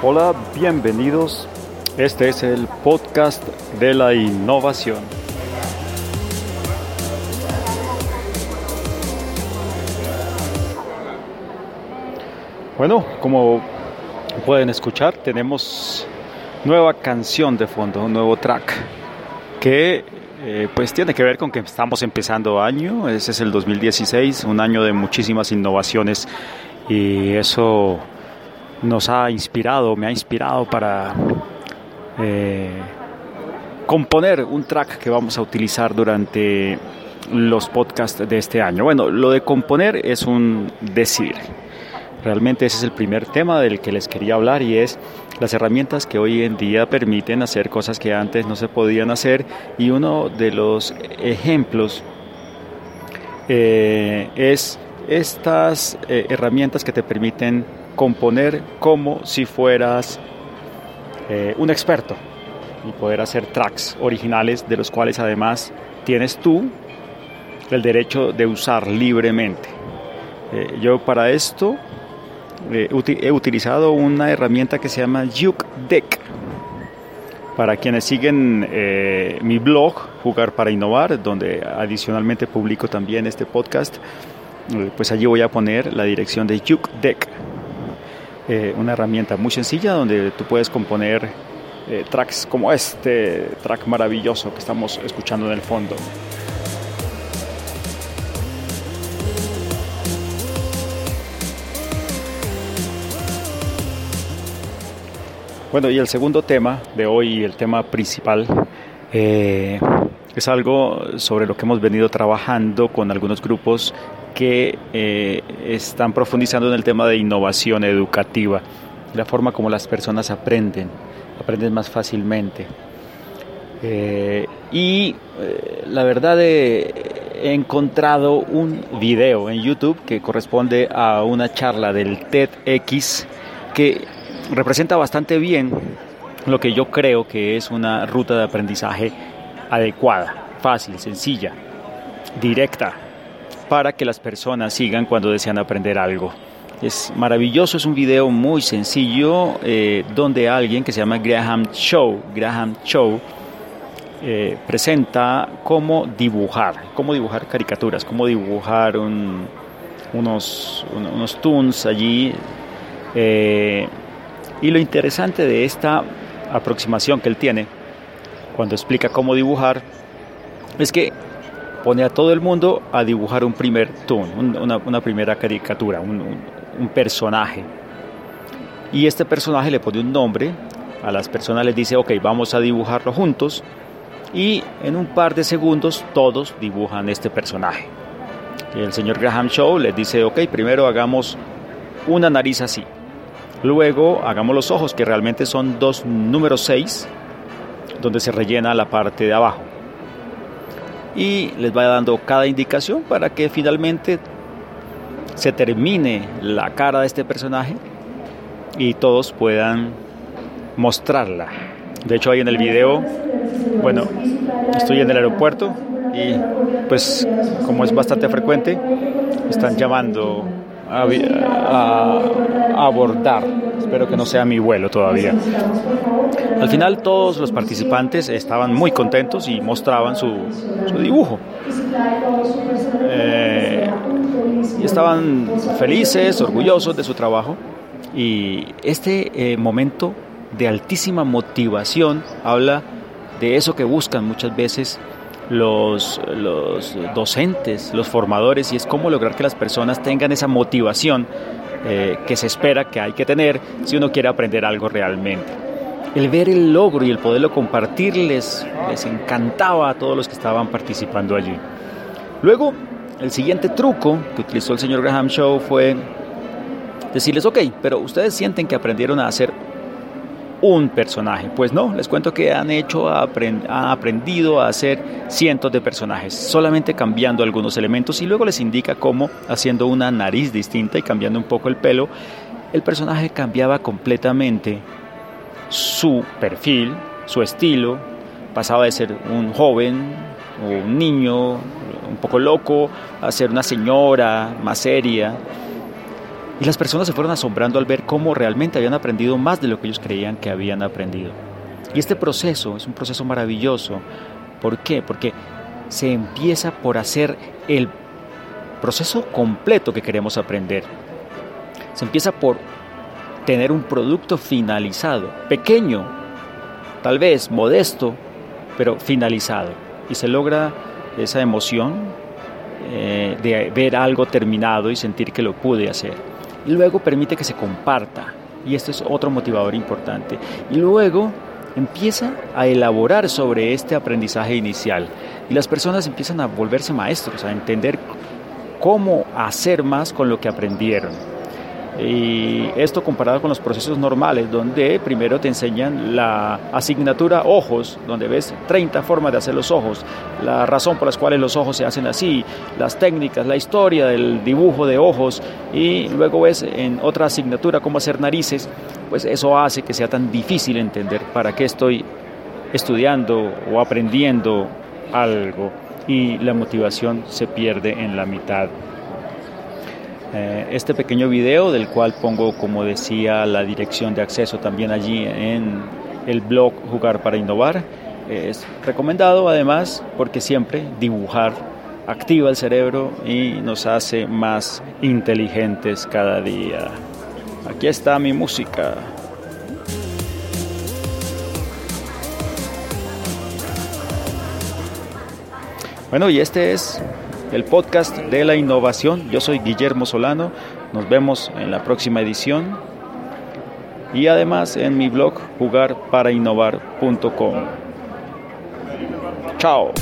Hola, bienvenidos. Este es el podcast de la innovación. Bueno, como pueden escuchar, tenemos nueva canción de fondo, un nuevo track que eh, pues tiene que ver con que estamos empezando año, ese es el 2016, un año de muchísimas innovaciones y eso nos ha inspirado, me ha inspirado para eh, componer un track que vamos a utilizar durante los podcasts de este año. Bueno, lo de componer es un decir. Realmente ese es el primer tema del que les quería hablar y es las herramientas que hoy en día permiten hacer cosas que antes no se podían hacer y uno de los ejemplos eh, es estas eh, herramientas que te permiten componer como si fueras eh, un experto y poder hacer tracks originales de los cuales además tienes tú el derecho de usar libremente. yo para esto eh, he utilizado una herramienta que se llama Juke Deck. Para quienes siguen eh, mi blog, Jugar para Innovar, donde adicionalmente publico también este podcast, eh, pues allí voy a poner la dirección de Juke Deck. Una herramienta muy sencilla donde tú puedes componer tracks como este track maravilloso que estamos escuchando en el fondo. Bueno, y el segundo tema de hoy, el tema principal, eh, es algo sobre lo que hemos venido trabajando con algunos grupos que eh, están profundizando en el tema de innovación educativa, la forma como las personas aprenden, aprenden más fácilmente. Eh, y la verdad he encontrado un video en YouTube que corresponde a una charla del TEDx que representa bastante bien lo que yo creo que es una ruta de aprendizaje adecuada, fácil, sencilla, directa, para que las personas sigan cuando desean aprender algo. Es maravilloso, es un video muy sencillo eh, donde alguien que se llama Graham Show, Graham Show, eh, presenta cómo dibujar, cómo dibujar caricaturas, cómo dibujar unos, unos toons allí. Eh, y lo interesante de esta aproximación que él tiene, cuando explica cómo dibujar, es que pone a todo el mundo a dibujar un primer toon, una, primera caricatura, un, personaje. Y este personaje le pone un nombre, a las personas les dice, ok, vamos a dibujarlo juntos, y en un par de segundos todos dibujan este personaje. El señor Graham Shaw les dice, ok, primero hagamos una nariz así, Luego hagamos los ojos, que realmente son dos números 6, donde se rellena la parte de abajo. Y les va dando cada indicación para que finalmente se termine la cara de este personaje y todos puedan mostrarla. De hecho, ahí en el video, bueno, estoy en el aeropuerto y pues como es bastante frecuente, están llamando a, abordar. Espero que no sea mi vuelo todavía. Al final todos los participantes estaban muy contentos y mostraban su, dibujo. Eh, y estaban felices, orgullosos de su trabajo. Y este eh, momento de altísima motivación habla de eso que buscan muchas veces los, los docentes, los formadores, y es cómo lograr que las personas tengan esa motivación eh, que se espera que hay que tener si uno quiere aprender algo realmente. El ver el logro y el poderlo compartirles les encantaba a todos los que estaban participando allí. Luego, el siguiente truco que utilizó el señor Graham Show fue decirles, ok, pero ustedes sienten que aprendieron a hacer un personaje. Pues no, les cuento que han hecho, han aprendido a hacer cientos de personajes, solamente cambiando algunos elementos y luego les indica cómo, haciendo una nariz distinta y cambiando un poco el pelo, el personaje cambiaba completamente su perfil, su estilo, pasaba de ser un joven o un niño un poco loco a ser una señora más seria Y las personas se fueron asombrando al ver cómo realmente habían aprendido más de lo que ellos creían que habían aprendido. Y este proceso es un proceso maravilloso. ¿Por qué? Porque se empieza por hacer el proceso completo que queremos aprender. Se empieza por tener un producto finalizado, pequeño, tal vez modesto, pero finalizado. Y se logra esa emoción eh, de ver algo terminado y sentir que lo pude hacer. Y luego permite que se comparta. Y esto es otro motivador importante. Y luego empieza a elaborar sobre este aprendizaje inicial. Y las personas empiezan a volverse maestros, a entender cómo hacer más con lo que aprendieron. Y esto comparado con los procesos normales, donde primero te enseñan la asignatura ojos, donde ves 30 formas de hacer los ojos, la razón por las cuales los ojos se hacen así, las técnicas, la historia del dibujo de ojos, y luego ves en otra asignatura cómo hacer narices, pues eso hace que sea tan difícil entender para qué estoy estudiando o aprendiendo algo y la motivación se pierde en la mitad. Eh, este pequeño video del cual pongo, como decía, la dirección de acceso también allí en el blog Jugar para Innovar, es recomendado además porque siempre dibujar activa el cerebro y nos hace más inteligentes cada día. Aquí está mi música. Bueno, y este es el podcast de la innovación. Yo soy Guillermo Solano. Nos vemos en la próxima edición. Y además en mi blog jugarparainnovar.com. Chao.